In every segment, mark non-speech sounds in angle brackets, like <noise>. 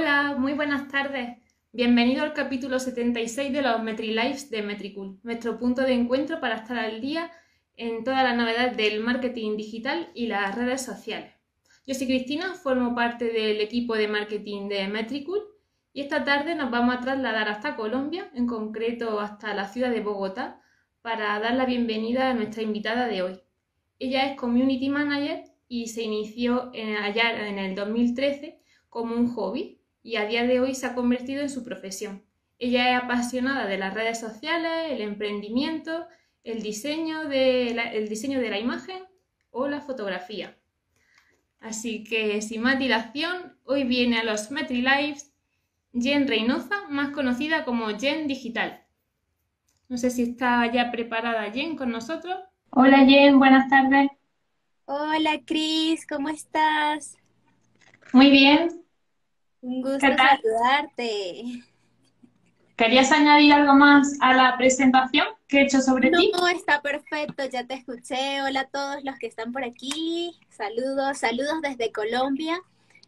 Hola, muy buenas tardes. Bienvenido al capítulo 76 de los MetriLives de Metricool, nuestro punto de encuentro para estar al día en todas las novedades del marketing digital y las redes sociales. Yo soy Cristina, formo parte del equipo de marketing de Metricool y esta tarde nos vamos a trasladar hasta Colombia, en concreto hasta la ciudad de Bogotá, para dar la bienvenida a nuestra invitada de hoy. Ella es Community Manager y se inició allá en el 2013 como un hobby y a día de hoy se ha convertido en su profesión. Ella es apasionada de las redes sociales, el emprendimiento, el diseño de la, el diseño de la imagen o la fotografía. Así que sin más dilación, hoy viene a los MetriLives Jen Reynosa, más conocida como Jen Digital. No sé si está ya preparada Jen con nosotros. Hola Jen, buenas tardes. Hola Cris, ¿cómo estás? Muy bien. Un gusto saludarte. ¿Querías añadir algo más a la presentación que he hecho sobre ti? No, está perfecto, ya te escuché. Hola a todos los que están por aquí. Saludos, saludos desde Colombia.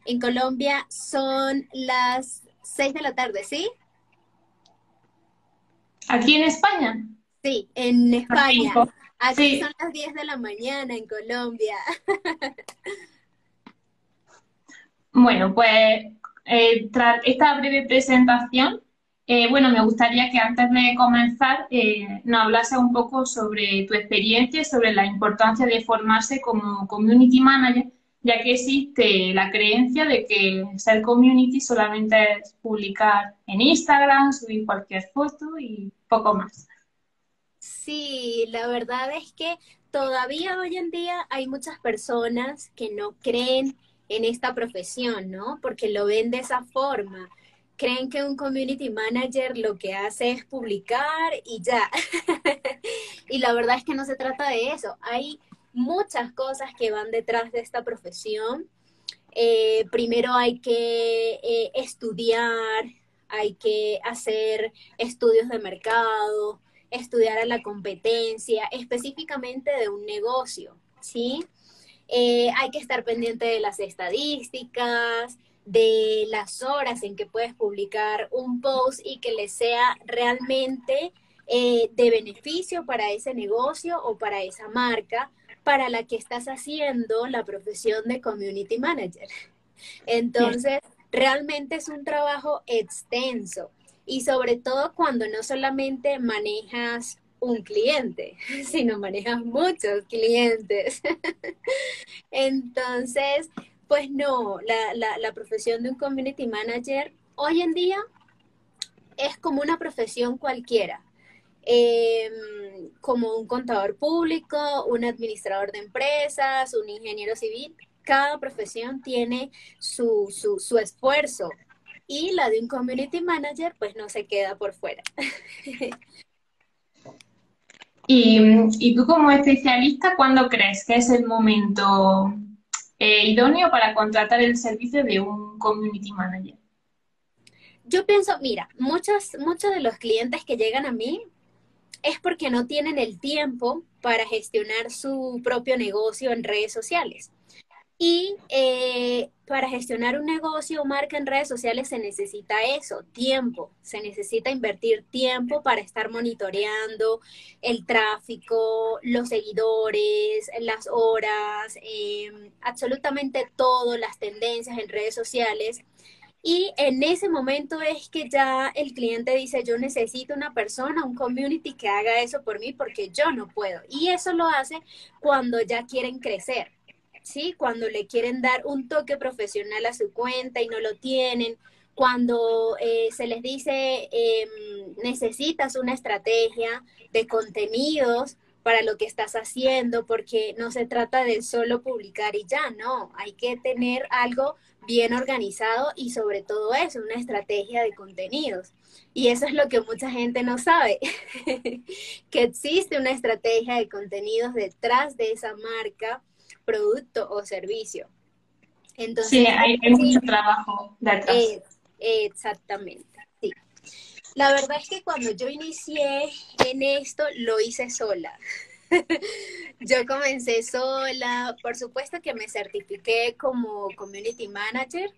En Colombia son las 6 de la tarde, ¿sí? ¿Aquí en España? Sí, en España. Aquí son las 10 de la mañana en Colombia. <laughs> bueno, pues eh, tras esta breve presentación, eh, bueno, me gustaría que antes de comenzar eh, nos hablase un poco sobre tu experiencia, sobre la importancia de formarse como community manager, ya que existe la creencia de que ser community solamente es publicar en Instagram, subir cualquier foto y poco más. Sí, la verdad es que todavía hoy en día hay muchas personas que no creen en esta profesión, ¿no? Porque lo ven de esa forma. Creen que un community manager lo que hace es publicar y ya. <laughs> y la verdad es que no se trata de eso. Hay muchas cosas que van detrás de esta profesión. Eh, primero hay que eh, estudiar, hay que hacer estudios de mercado, estudiar a la competencia, específicamente de un negocio, ¿sí? Eh, hay que estar pendiente de las estadísticas, de las horas en que puedes publicar un post y que le sea realmente de beneficio para ese negocio o para esa marca para la que estás haciendo la profesión de community manager. Entonces, realmente es un trabajo extenso y sobre todo cuando no solamente manejas un cliente, <laughs> sino manejas muchos clientes. <laughs> Entonces, pues no, la, la, profesión de un community manager hoy en día es como una profesión cualquiera. Em, como un contador público, un administrador de empresas, un ingeniero civil. Cada profesión tiene su, su, esfuerzo y la de un community manager pues no se queda por fuera. <laughs> y, tú como especialista, ¿cuándo crees que es el momento eh, idóneo para contratar el servicio de un community manager? Yo pienso, mira, muchos, muchos de los clientes que llegan a mí es porque no tienen el tiempo para gestionar su propio negocio en redes sociales. Y eh, para gestionar un negocio o marca en redes sociales se necesita eso, tiempo. Se necesita invertir tiempo para estar monitoreando el tráfico, los seguidores, las horas, em, absolutamente todo, las tendencias en redes sociales y en ese momento es que ya el cliente dice, yo necesito una persona, un community que haga eso por mí porque yo no puedo. Y eso lo hace cuando ya quieren crecer, ¿sí? Cuando le quieren dar un toque profesional a su cuenta y no lo tienen. Cuando eh, se les dice, em, necesitas una estrategia de contenidos para lo que estás haciendo, porque no se trata de solo publicar y ya, no, hay que tener algo bien organizado y sobre todo eso, una estrategia de contenidos. Y eso es lo que mucha gente no sabe, <laughs> que existe una estrategia de contenidos detrás de esa marca, producto o servicio. Entonces, sí, hay, mucho trabajo detrás. exactamente, sí. La verdad es que cuando yo inicié en esto, lo hice sola. <laughs> yo comencé sola, por supuesto que me certifiqué como community manager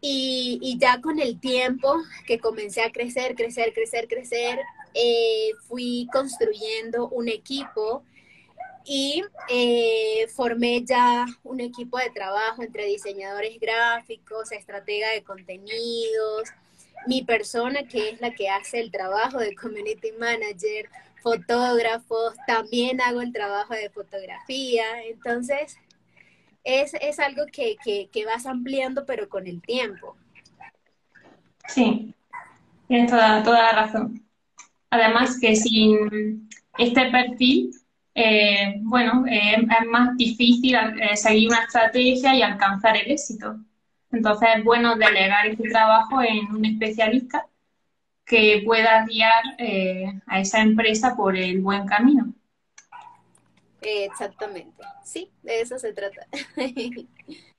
Y, ya con el tiempo que comencé a crecer, crecer, crecer, crecer, eh, fui construyendo un equipo y eh, formé ya un equipo de trabajo entre diseñadores gráficos, estratega de contenidos, mi persona que es la que hace el trabajo de community manager, fotógrafos, también hago el trabajo de fotografía, entonces es, es algo que, que, que, vas ampliando pero con el tiempo. Sí, tienes toda, toda la razón. Además que sin este perfil, eh, bueno, eh, es más difícil eh, seguir una estrategia y alcanzar el éxito. Entonces es bueno delegar este trabajo en un especialista que pueda guiar a esa empresa por el buen camino. Exactamente, sí, de eso se trata.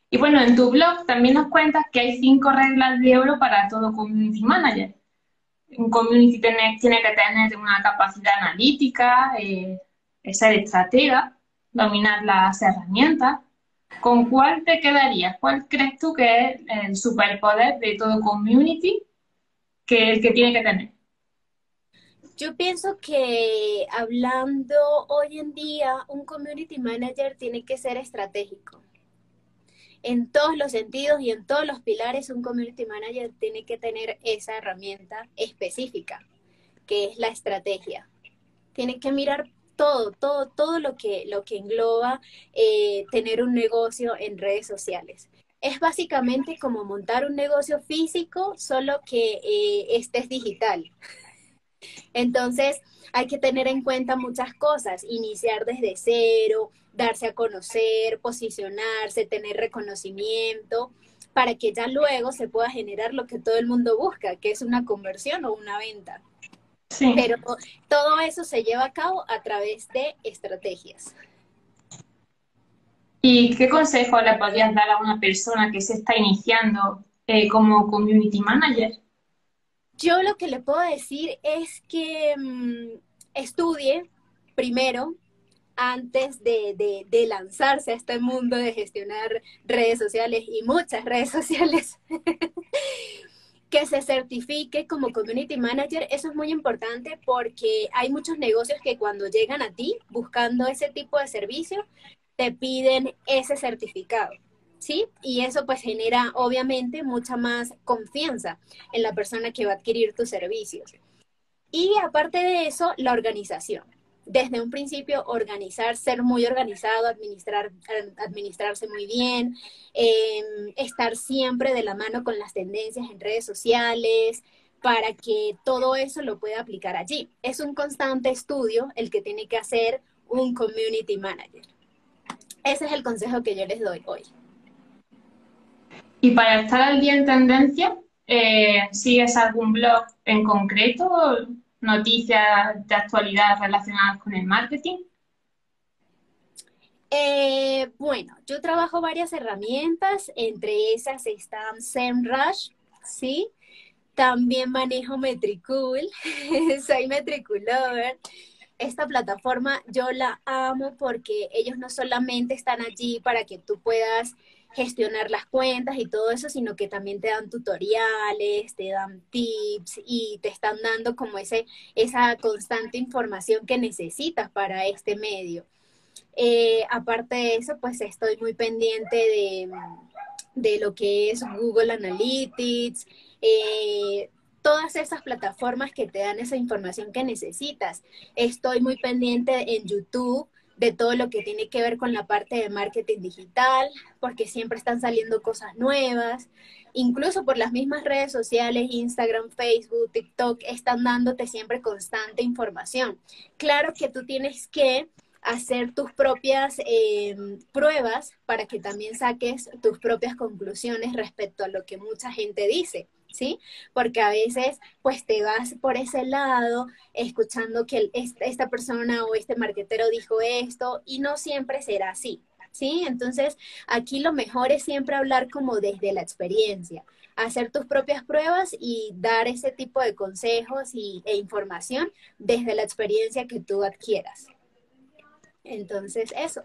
y bueno, en tu blog también nos cuentas que hay cinco reglas de oro para todo community manager. Un community tiene, tiene que tener una capacidad analítica, eh, ser estratega, dominar las herramientas. ¿Con cuál te quedarías? ¿Cuál crees tú que es el superpoder de todo community que el que tiene que tener? Yo pienso que hablando hoy en día, un community manager tiene que ser estratégico. En todos los sentidos y en todos los pilares, un community manager tiene que tener esa herramienta específica, que es la estrategia. Tiene que mirar todo, todo, todo lo que, lo que engloba eh, tener un negocio en redes sociales. Es básicamente como montar un negocio físico, solo que eh, este es digital. Entonces, hay que tener en cuenta muchas cosas, iniciar desde cero, darse a conocer, posicionarse, tener reconocimiento, para que ya luego se pueda generar lo que todo el mundo busca, que es una conversión o una venta. Sí. Pero todo eso se lleva a cabo a través de estrategias. ¿Y qué consejo le podrías dar a una persona que se está iniciando eh, como community manager? Yo lo que le puedo decir es que mm, estudie primero antes de, de, lanzarse a este mundo de gestionar redes sociales y muchas redes <laughs> sociales, que se certifique como community manager. Eso es muy importante porque hay muchos negocios que cuando llegan a ti buscando ese tipo de servicio, te piden ese certificado. ¿sí? Y eso pues genera obviamente mucha más confianza en la persona que va a adquirir tus servicios. Y aparte de eso, la organización. Desde un principio, organizar, ser muy organizado, administrar, administrarse muy bien, em, estar siempre de la mano con las tendencias en redes sociales, para que todo eso lo pueda aplicar allí. Es un constante estudio el que tiene que hacer un community manager. Ese es el consejo que yo les doy hoy. Y para estar al día en tendencia, eh, ¿sigues algún blog en concreto? ¿Noticias de actualidad relacionadas con el marketing? Eh, bueno, yo trabajo varias herramientas, entre esas están SEMrush, ¿sí? También manejo Metricool, <laughs> soy Metricoolover. Esta plataforma yo la amo porque ellos no solamente están allí para que tú puedas gestionar las cuentas y todo eso, sino que también te dan tutoriales, te dan tips y te están dando como ese, esa constante información que necesitas para este medio. Eh, aparte de eso, pues estoy muy pendiente de, de lo que es Google Analytics, eh, todas esas plataformas que te dan esa información que necesitas. Estoy muy pendiente en YouTube de todo lo que tiene que ver con la parte de marketing digital, porque siempre están saliendo cosas nuevas, incluso por las mismas redes sociales, Instagram, Facebook, TikTok, están dándote siempre constante información. Claro que tú tienes que hacer tus propias eh, pruebas para que también saques tus propias conclusiones respecto a lo que mucha gente dice. ¿Sí? Porque a veces pues te vas por ese lado escuchando que esta persona o este marquetero dijo esto y no siempre será así, ¿sí? Entonces aquí lo mejor es siempre hablar como desde la experiencia, hacer tus propias pruebas y dar ese tipo de consejos y, e información desde la experiencia que tú adquieras. Entonces, eso.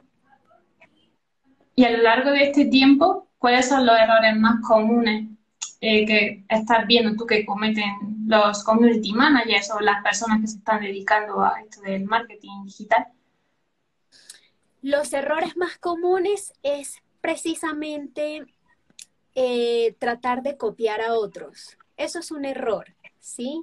Y a lo largo de este tiempo, ¿cuáles son los errores más comunes eh, que estás viendo tú que cometen los community managers o las personas que se están dedicando a esto del marketing digital? Los errores más comunes es precisamente eh, tratar de copiar a otros. Eso es un error, ¿sí?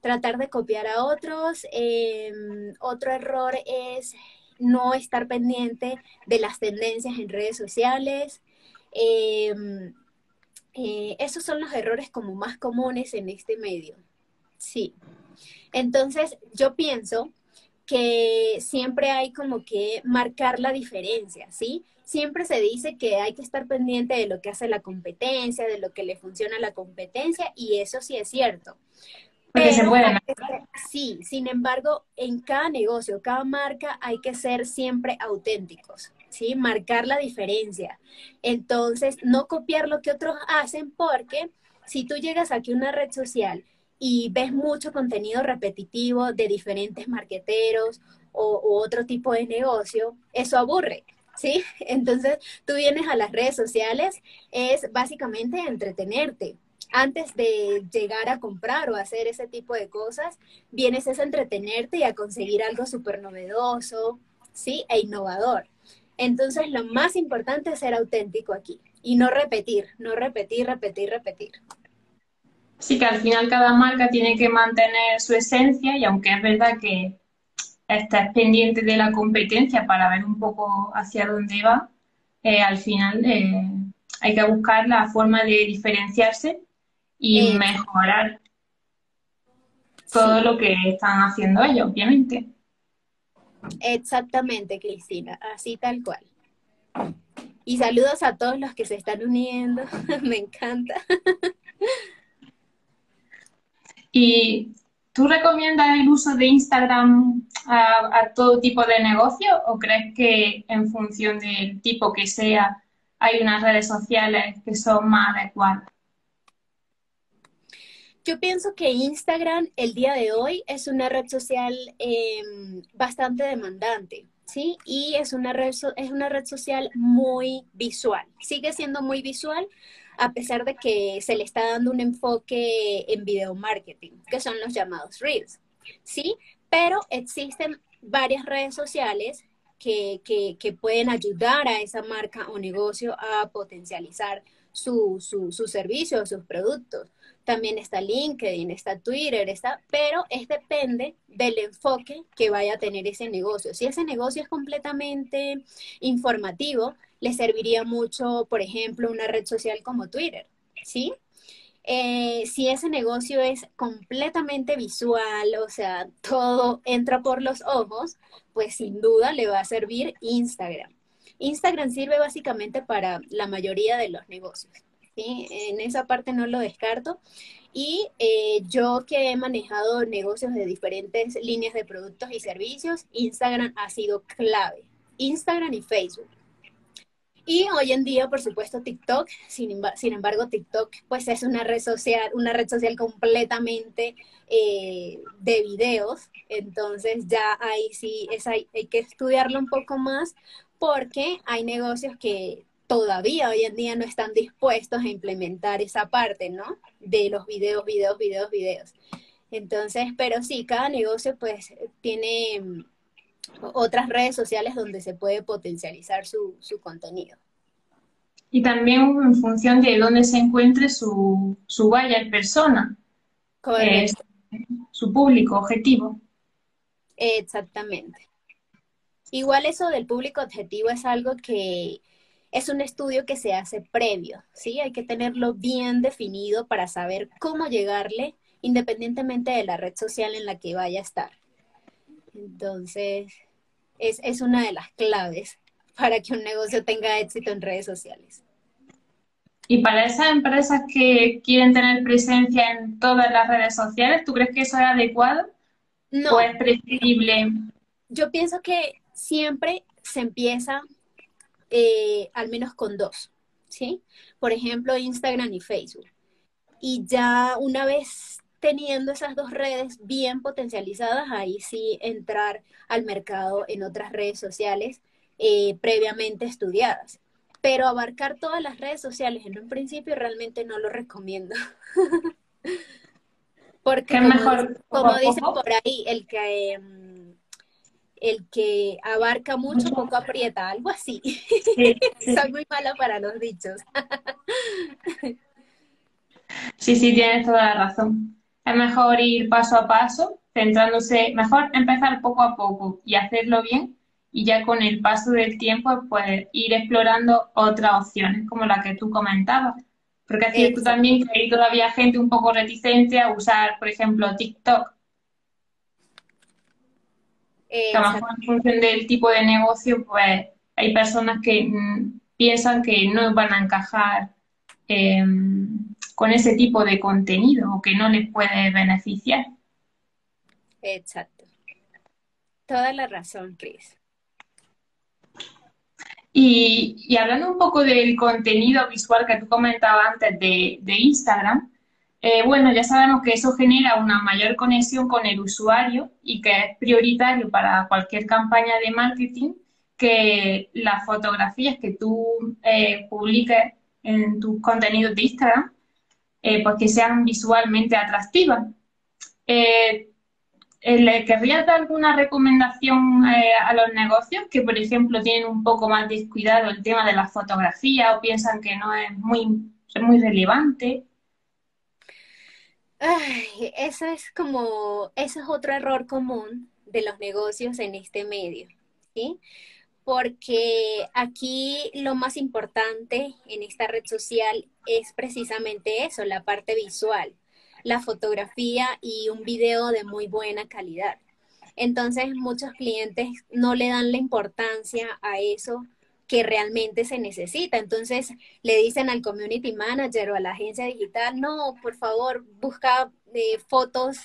Tratar de copiar a otros. Em, otro error es no estar pendiente de las tendencias en redes sociales. Em, eh, esos son los errores como más comunes en este medio. Sí. Entonces, yo pienso que siempre hay como que marcar la diferencia, ¿sí? Siempre se dice que hay que estar pendiente de lo que hace la competencia, de lo que le funciona a la competencia, y eso sí es cierto. Porque se Sí, sin embargo, en cada negocio, cada marca, hay que ser siempre auténticos. ¿Sí? Marcar la diferencia. Entonces, no copiar lo que otros hacen porque si tú llegas aquí a una red social y ves mucho contenido repetitivo de diferentes marqueteros o, otro tipo de negocio, eso aburre. ¿Sí? <laughs> Entonces, tú vienes a las redes sociales, es básicamente entretenerte, antes de llegar a comprar o hacer ese tipo de cosas, vienes a entretenerte y a conseguir algo súper novedoso, ¿sí? E innovador. Entonces, lo más importante es ser auténtico aquí y no repetir, no repetir, repetir, repetir. Sí, que al final cada marca tiene que mantener su esencia y aunque es verdad que estás pendiente de la competencia para ver un poco hacia dónde va, eh, al final eh, hay que buscar la forma de diferenciarse y eh, mejorar todo lo que están haciendo ellos, obviamente. Exactamente, Cristina, así tal cual. Y saludos a todos los que se están uniendo, <laughs> me encanta. ¿Y tú recomiendas el uso de Instagram a, todo tipo de negocio o crees que en función del tipo que sea hay unas redes sociales que son más adecuadas? Yo pienso que Instagram el día de hoy es una red social em, bastante demandante, ¿sí? Y es una, red es una red social muy visual. Sigue siendo muy visual a pesar de que se le está dando un enfoque en video marketing, que son los llamados Reels, ¿sí? Pero existen varias redes sociales que, que, pueden ayudar a esa marca o negocio a potencializar su, su, su servicio o sus productos también está LinkedIn, está Twitter, está, pero es depende del enfoque que vaya a tener ese negocio. Si ese negocio es completamente informativo, le serviría mucho, por ejemplo, una red social como Twitter, ¿sí? Eh, si ese negocio es completamente visual, o sea, todo entra por los ojos, pues sin duda le va a servir Instagram. Instagram sirve básicamente para la mayoría de los negocios. En esa parte no lo descarto. Y eh, yo que he manejado negocios de diferentes líneas de productos y servicios, Instagram ha sido clave. Instagram y Facebook. Y hoy en día, por supuesto, TikTok, sin, embargo, TikTok pues es una red social, una red social completamente eh, de videos, entonces ya ahí sí es, hay que estudiarlo un poco más porque hay negocios que todavía hoy en día no están dispuestos a implementar esa parte, ¿no? De los videos, videos, videos, videos. Entonces, pero sí, cada negocio pues tiene mm, otras redes sociales donde se puede potencializar su, su contenido. Y también en función de dónde se encuentre su, su buyer persona, su público objetivo. Exactamente. Igual eso del público objetivo es algo que es un estudio que se hace previo, ¿sí? Hay que tenerlo bien definido para saber cómo llegarle independientemente de la red social en la que vaya a estar. Entonces, es, es una de las claves para que un negocio tenga éxito en redes sociales. Y para esas empresas que quieren tener presencia en todas las redes sociales, ¿tú crees que eso es adecuado? No. ¿O es preferible? Yo pienso que siempre se empieza eh, al menos con dos, ¿sí? Por ejemplo, Instagram y Facebook. Y ya una vez teniendo esas dos redes bien potencializadas, ahí sí entrar al mercado en otras redes sociales eh, previamente estudiadas. pero abarcar todas las redes sociales en un principio realmente no lo recomiendo. <laughs> Porque mejor, como dicen por ahí, el que em, el que abarca mucho poco aprieta, algo así. <laughs> Soy muy mala para los dichos. <laughs> sí, sí, tienes toda la razón. Es mejor ir paso a paso, centrándose, mejor empezar poco a poco y hacerlo bien y ya con el paso del tiempo pues ir explorando otras opciones como la que tú comentabas. Porque es cierto también que hay todavía gente un poco reticente a usar, por ejemplo, TikTok lo mejor en función del tipo de negocio, pues hay personas que mm, piensan que no van a encajar em, con ese tipo de contenido o que no les puede beneficiar. Exacto. Toda la razón, Cris. Y, hablando un poco del contenido visual que tú comentabas antes de, de Instagram, eh, bueno, ya sabemos que eso genera una mayor conexión con el usuario y que es prioritario para cualquier campaña de marketing que las fotografías que tú eh, publiques en tus contenidos de Instagram, eh, pues que sean visualmente atractivas. ¿Le querrías dar alguna recomendación a los negocios que, por ejemplo, tienen un poco más descuidado el tema de la fotografía o piensan que no es muy, es muy relevante? Ay, eso es como, eso es otro error común de los negocios en este medio, ¿sí? Porque aquí lo más importante en esta red social es precisamente eso, la parte visual, la fotografía y un video de muy buena calidad. Entonces, muchos clientes no le dan la importancia a eso que realmente se necesita. Entonces le dicen al community manager o a la agencia digital, no, por favor, busca eh, fotos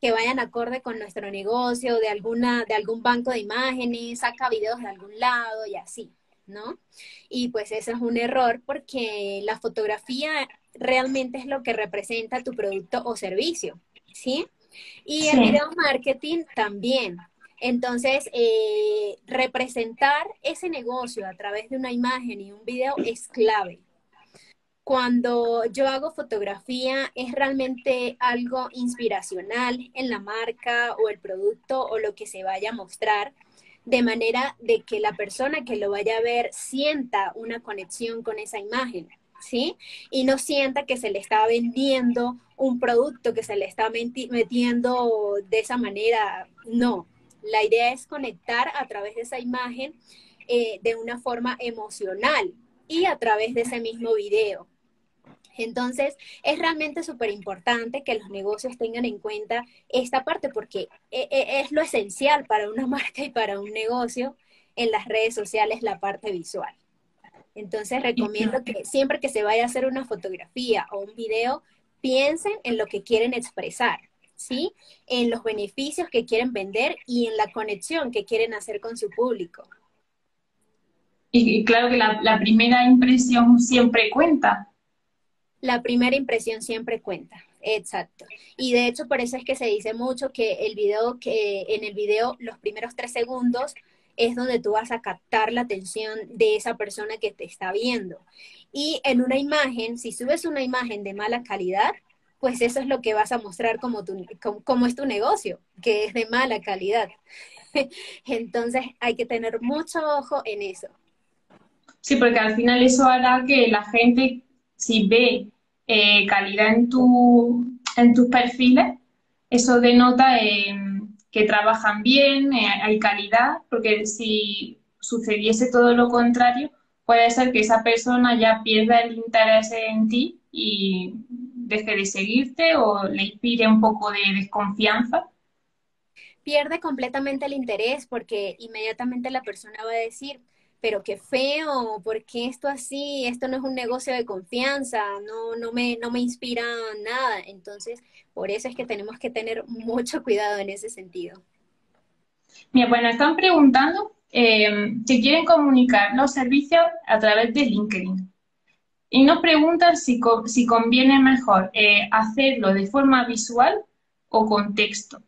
que vayan acorde con nuestro negocio, de alguna, de algún banco de imágenes, saca videos de algún lado y así, ¿no? Y pues eso es un error porque la fotografía realmente es lo que representa tu producto o servicio, ¿sí? Y el video marketing también. Entonces, eh, representar ese negocio a través de una imagen y un video es clave. Cuando yo hago fotografía es realmente algo inspiracional en la marca o el producto o lo que se vaya a mostrar, de manera de que la persona que lo vaya a ver sienta una conexión con esa imagen. ¿sí? Y no sienta que se le está vendiendo un producto, que se le está metiendo de esa manera. No, la idea es conectar a través de esa imagen eh, de una forma emocional y a través de ese mismo video. Entonces, es realmente súper importante que los negocios tengan en cuenta esta parte porque eh, eh, es lo esencial para una <laughs> marca y para un negocio en las redes sociales, la parte visual. Entonces, recomiendo que siempre que se vaya a hacer una fotografía o un video, piensen en lo que quieren expresar. ¿Sí? En los beneficios que quieren vender y en la conexión que quieren hacer con su público. Y, claro que la, primera impresión siempre cuenta. La primera impresión siempre cuenta, exacto. Y de hecho por eso es que se dice mucho que el video, que en el video los primeros tres segundos es donde tú vas a captar la atención de esa persona que te está viendo. Y en una imagen, si subes una imagen de mala calidad, pues eso es lo que vas a mostrar como, tu, como, es tu negocio, que es de mala calidad. <laughs> Entonces hay que tener mucho ojo en eso. Sí, porque al final eso hará que la gente, si ve eh, calidad en, tu, en tus perfiles, eso denota que trabajan bien, eh, hay calidad, porque si sucediese todo lo contrario, puede ser que esa persona ya pierda el interés en ti y deje de seguirte o le inspire un poco de desconfianza? Pierde completamente el interés porque inmediatamente la persona va a decir, pero qué feo, ¿por qué esto así? Esto no es un negocio de confianza, no, no, me, no me inspira nada. Entonces, por eso es que tenemos que tener mucho <laughs> cuidado en ese sentido. Mira, bueno, están preguntando eh, si quieren comunicar los servicios a través de LinkedIn. Y nos preguntan si, si conviene mejor eh, hacerlo de forma visual o con texto.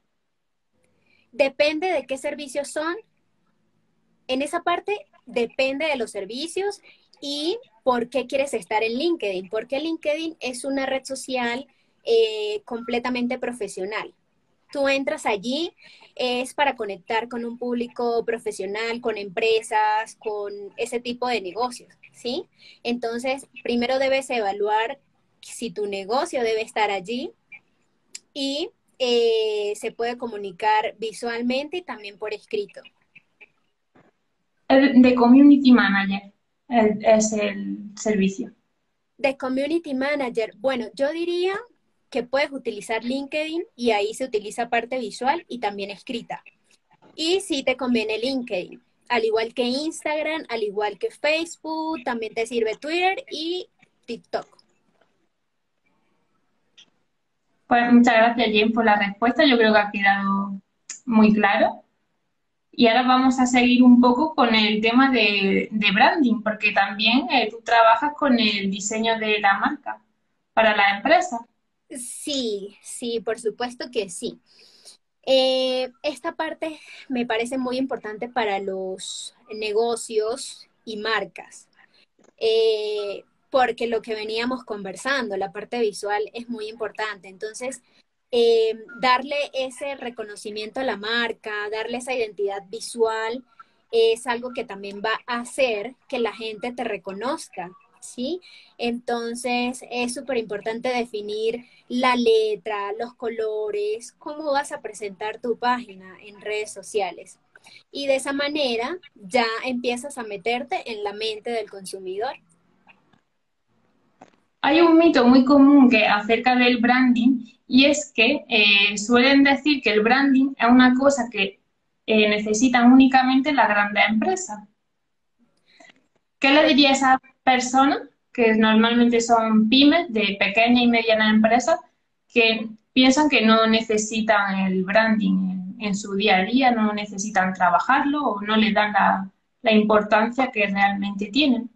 Depende de qué servicios son. En esa parte depende de los servicios ¿Y por qué quieres estar en LinkedIn? Porque LinkedIn es una red social eh, completamente profesional. Tú entras allí, es para conectar con un público profesional, con empresas, con ese tipo de negocios, ¿sí? Entonces, primero debes evaluar si tu negocio debe estar allí y eh, se puede comunicar visualmente y también por escrito. de Community Manager es el servicio. De Community Manager, bueno, yo diría que puedes utilizar LinkedIn y ahí se utiliza parte visual y también escrita. Y si te conviene LinkedIn, al igual que Instagram, al igual que Facebook, también te sirve Twitter y TikTok. Pues muchas gracias, Jen, por la respuesta. Yo creo que ha quedado muy claro. Y ahora vamos a seguir un poco con el tema de, branding, porque también eh, tú trabajas con el diseño de la marca para la empresa. Sí, sí, por supuesto que sí. Eh, esta parte me parece muy importante para los negocios y marcas, eh, porque lo que veníamos conversando, la parte visual es muy importante. Entonces, eh, darle ese reconocimiento a la marca, darle esa identidad visual, es algo que también va a hacer que la gente te reconozca, ¿sí? Entonces es súper importante definir la letra, los colores, cómo vas a presentar tu página en redes sociales. Y de esa manera ya empiezas a meterte en la mente del consumidor. Hay un mito muy común que acerca del branding y es que eh, suelen decir que el branding es una cosa que eh, necesitan únicamente las grandes empresas. ¿Qué le diría a esa persona, que normalmente son pymes de pequeñas y medianas empresas, que piensan que no necesitan el branding en, su día a día, no necesitan trabajarlo o no le dan la importancia que realmente tienen?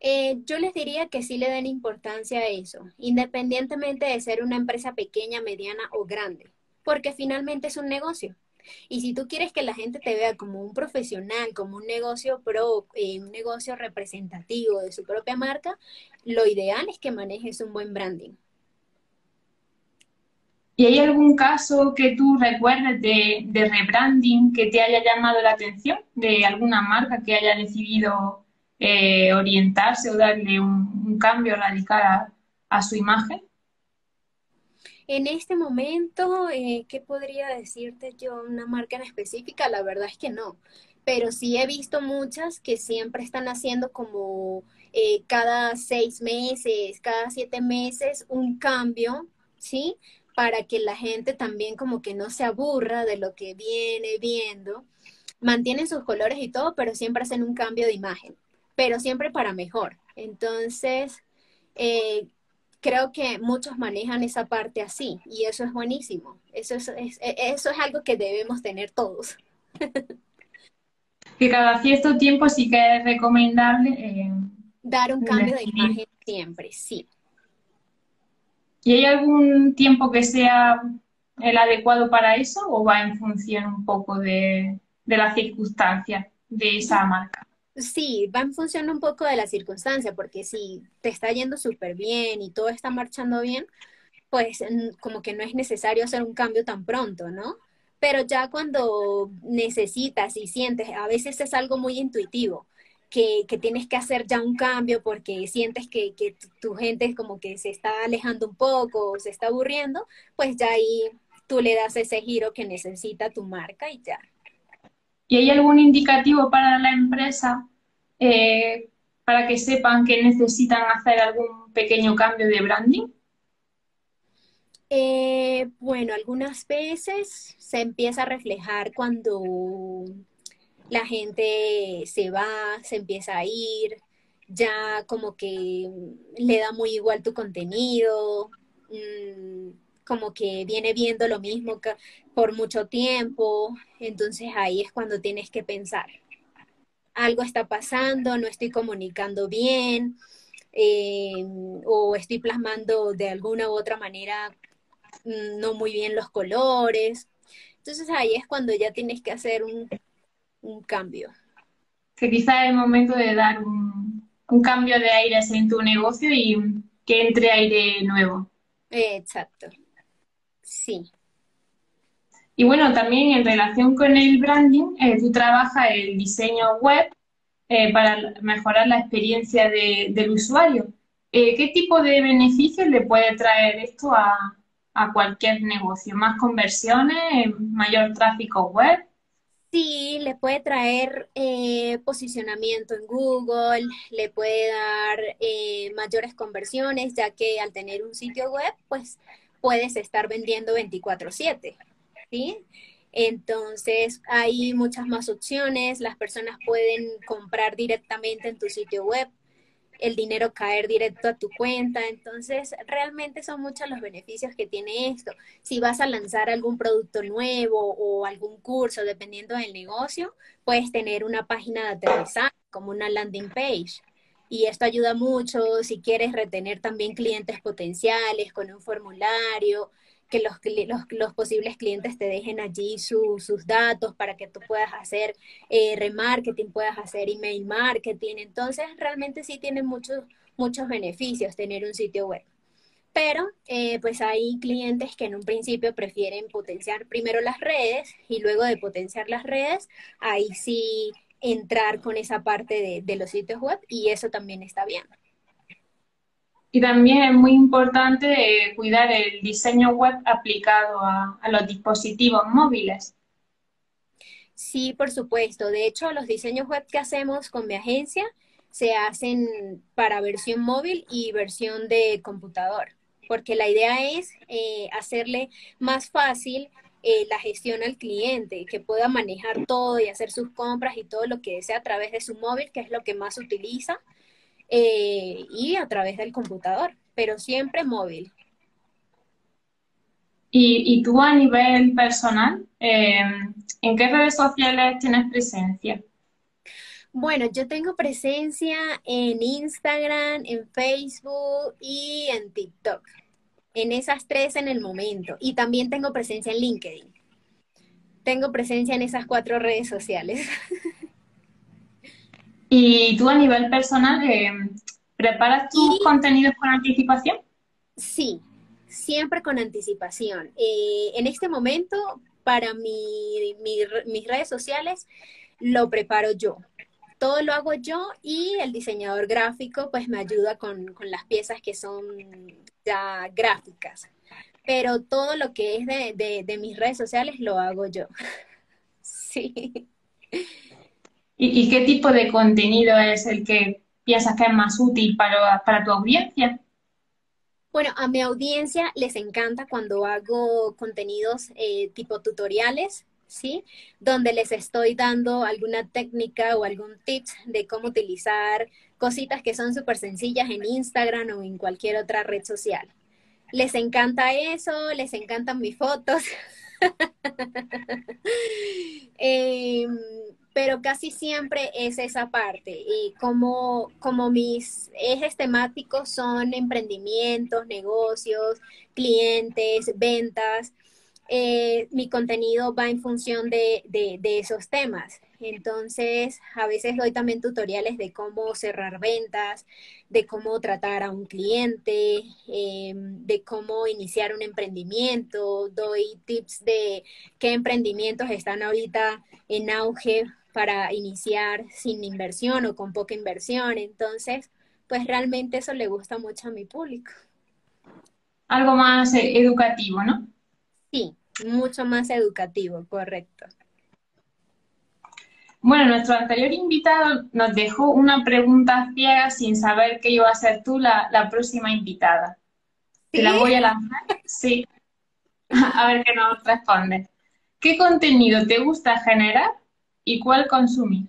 Eh, yo les diría que sí le den importancia a eso, independientemente de ser una empresa pequeña, mediana o grande, porque finalmente es un negocio. Y si tú quieres que la gente te vea como un profesional, como un negocio pro, eh, un negocio representativo de su propia marca, lo ideal es que manejes un buen branding. ¿Y hay algún caso que tú recuerdes de, rebranding que te haya llamado la atención? ¿De alguna marca que haya decidido eh, orientarse o darle un, cambio radical a, su imagen? En este momento, eh, ¿qué podría decirte yo? ¿Una marca en específica? La verdad es que no. Pero sí he visto muchas que siempre están haciendo como eh, cada seis meses, cada siete meses, un cambio, ¿sí? Para que la gente también como que no se aburra de lo que viene viendo. Mantienen sus colores y todo, pero siempre hacen un cambio de imagen pero siempre para mejor. Entonces, eh, creo que muchos manejan esa parte así y eso es buenísimo. Eso es, e, eso es algo que debemos tener todos. que cada cierto tiempo sí que es recomendable eh, dar un cambio de imagen siempre, sí. ¿Y hay algún tiempo que sea el adecuado para eso o va en función un poco de, de las circunstancias de esa marca? Sí, va en función un poco de la circunstancia, porque si te está yendo súper bien y todo está marchando bien, pues como que no es necesario hacer un cambio tan pronto, ¿no? Pero ya cuando necesitas y sientes, a veces es algo muy intuitivo, que, tienes que hacer ya un cambio porque sientes que, que tu gente como que se está alejando un poco o se está aburriendo, pues ya ahí tú le das ese giro que necesita tu marca y ya. ¿Y hay algún indicativo para la empresa eh, para que sepan que necesitan hacer algún pequeño cambio de branding? Eh, bueno, algunas veces se empieza a reflejar cuando la gente se va, se empieza a ir, ya como que le da muy igual tu contenido, mm, como que viene viendo lo mismo por mucho tiempo, entonces ahí es cuando tienes que pensar, algo está pasando, no estoy comunicando bien, eh, o estoy plasmando de alguna u otra manera mm, no muy bien los colores. Entonces ahí es cuando ya tienes que hacer un, cambio. Que quizá es el momento de dar un, un cambio de aires en tu negocio y que entre aire nuevo. Exacto. Sí. Y bueno, también en relación con el branding, eh, tú trabajas el diseño web eh, para mejorar la experiencia del usuario. Eh, ¿Qué tipo de beneficios le puede traer esto a, a cualquier negocio? ¿Más conversiones? ¿Mayor tráfico web? Sí, le puede traer eh, posicionamiento en Google, le puede dar eh, mayores conversiones, ya que al tener un sitio web, pues puedes estar vendiendo 24/7, ¿sí? Entonces, hay muchas más opciones, las personas pueden comprar directamente en tu sitio web, el dinero caer directo a tu cuenta. Entonces, realmente son muchos los beneficios que tiene esto. Si vas a lanzar algún producto nuevo o algún curso, dependiendo del negocio, puedes tener una página de aterrizaje como una landing page. Y esto ayuda mucho si quieres retener también clientes potenciales con un formulario, que los, posibles clientes te dejen allí sus datos para que tú puedas hacer eh, remarketing, puedas hacer email marketing. Entonces, realmente sí tiene muchos, muchos beneficios tener un sitio web. Pero, eh, pues hay clientes que en un principio prefieren potenciar primero las redes y luego de potenciar las redes, ahí sí entrar con esa parte de, de los sitios web y eso también está bien. Y también es muy importante eh, cuidar el diseño web aplicado a, los dispositivos móviles. Sí, por supuesto. De hecho, los diseños web que hacemos con mi agencia se hacen para versión móvil y versión de computador, porque la idea es eh, hacerle más fácil eh, la gestión al cliente, que pueda manejar todo y hacer sus compras y todo lo que desea a través de su móvil, que es lo que más utiliza, eh, y a través del computador, pero siempre móvil. ¿Y, tú a nivel personal, eh, en qué redes sociales tienes presencia? Bueno, yo tengo presencia en Instagram, en Facebook y en TikTok. En esas tres en el momento. Y también tengo presencia en LinkedIn. Tengo presencia en esas cuatro redes sociales. <laughs> ¿Y tú a nivel personal eh, preparas tus contenidos con anticipación? Sí, siempre con anticipación. Eh, en este momento, para mi, mis redes sociales, lo preparo yo. Todo lo hago yo y el diseñador gráfico pues me ayuda con, con las piezas que son ya gráficas. Pero todo lo que es de, de, de mis redes sociales lo hago yo. <laughs> sí. ¿Y, qué tipo de contenido es el que piensas que es más útil para, para tu audiencia? Bueno, a mi audiencia les encanta cuando hago contenidos eh, tipo tutoriales, ¿sí? Donde les estoy dando alguna técnica o algún tips de cómo utilizar cositas que son súper sencillas en Instagram o en cualquier otra red social. Les encanta eso, les encantan mis fotos. <laughs> eh, pero casi siempre es esa parte. Y como, como mis ejes temáticos son emprendimientos, negocios, clientes, ventas, eh, mi contenido va en función de, esos temas. Entonces, a veces doy también tutoriales de cómo cerrar ventas, de cómo tratar a un cliente, eh, de cómo iniciar un emprendimiento, doy tips de qué emprendimientos están ahorita en auge para iniciar sin inversión o con poca inversión. Entonces, pues realmente eso le gusta mucho a mi público. Algo más eh, educativo, ¿no? Sí, mucho más educativo, correcto. Bueno, nuestro anterior invitado nos dejó una pregunta ciega sin saber que iba a ser tú la, próxima invitada. Te la voy a lanzar. Sí. <laughs> A ver qué nos responde. ¿Qué contenido te gusta generar ¿Y cuál consumir?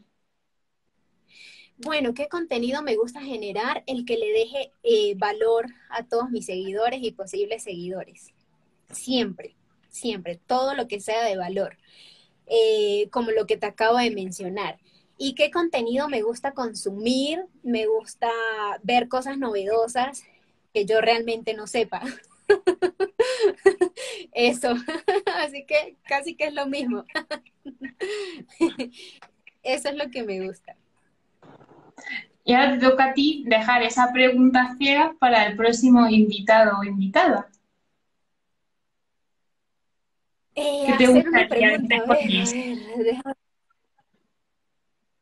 Bueno, ¿qué contenido me gusta generar? El que le deje eh, valor a todos mis seguidores y posibles seguidores. Siempre, siempre, todo lo que sea de valor, eh, como lo que te acabo de mencionar. ¿Y qué contenido me gusta consumir? Me gusta ver cosas novedosas que yo realmente no sepa. <laughs> Eso, <laughs> así que casi que es lo mismo. <laughs> Eso es lo que me gusta. Y ahora te toca a ti dejar esa pregunta ciega para el próximo invitado o invitada. Eh, ¿Qué te hacer una gustaría que pregunta, te a ver, a respondiese? ver, déjame-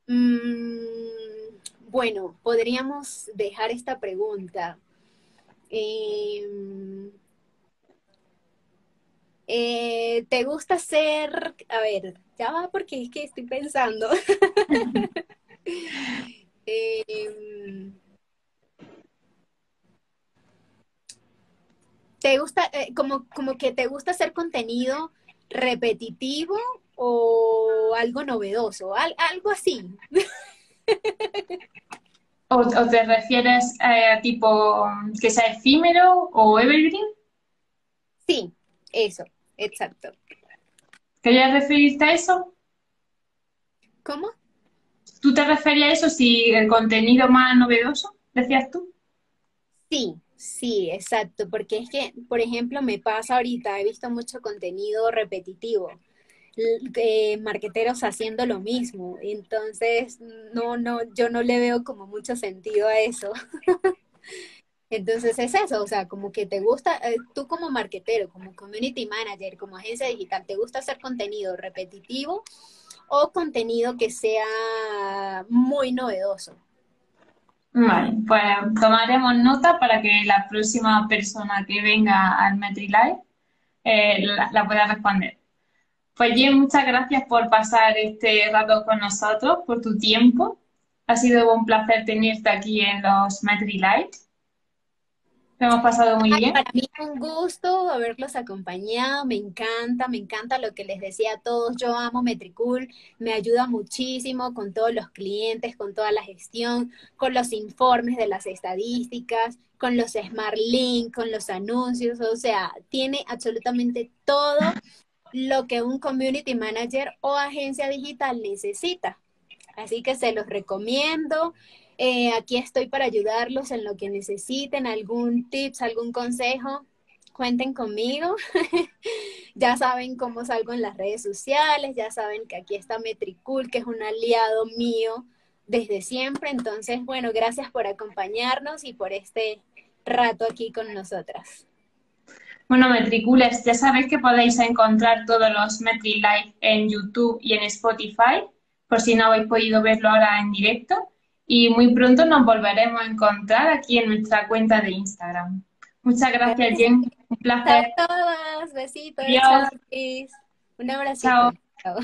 Mm, bueno, podríamos dejar esta pregunta. Em, eh, ¿te gusta ser, a ver, ya va porque es que estoy pensando. <laughs> Em, ¿te gusta, eh, como, como que te gusta hacer contenido repetitivo o algo novedoso? Al- algo así. <laughs> ¿O, o te refieres eh, a tipo que sea efímero o evergreen? Sí, eso, exacto. ¿Querías referirte a eso? ¿Cómo? ¿Tú te referías a eso si el contenido más novedoso, decías tú? Sí, sí, exacto, porque es que, por ejemplo, me pasa ahorita, he visto mucho contenido repetitivo, eh, marqueteros haciendo lo mismo, entonces no, no, yo no le veo como mucho sentido a eso. <laughs> Entonces es eso, o sea, como que te gusta, eh, tú como marquetero, como community manager, como agencia digital, ¿te gusta hacer contenido repetitivo o contenido que sea muy novedoso? Vale, pues tomaremos nota para que la próxima persona que venga al MetriLive eh, la, pueda responder. Pues Jen, muchas gracias por pasar este rato con nosotros, por tu tiempo. Ha sido un placer tenerte aquí en los MetriLive. Lo hemos pasado muy Ay, bien. para mí es un gusto haberlos acompañado, me encanta, me encanta lo que les decía a todos, yo amo Metricool, me ayuda muchísimo con todos los clientes, con toda la gestión, con los informes de las estadísticas, con los Smart Link, con los anuncios, o sea, tiene absolutamente todo lo que un community manager o agencia digital necesita. Así que se los recomiendo. Eh, aquí estoy para ayudarlos en lo que necesiten, algún tips, algún consejo, cuenten conmigo. <laughs> ya saben cómo salgo en las redes sociales, ya saben que aquí está Metricool, que es un aliado mío desde siempre. Entonces, bueno, gracias por acompañarnos y por este rato aquí con nosotras. Bueno, Metricules, ya sabéis que podéis encontrar todos los MetriLive en YouTube y en Spotify, por si no habéis podido verlo ahora en directo. Y muy pronto nos volveremos a encontrar aquí en nuestra cuenta de Instagram. Muchas gracias, Jen. Un placer. A todas, besitos, Adiós. Un abrazo. Chao. Chao.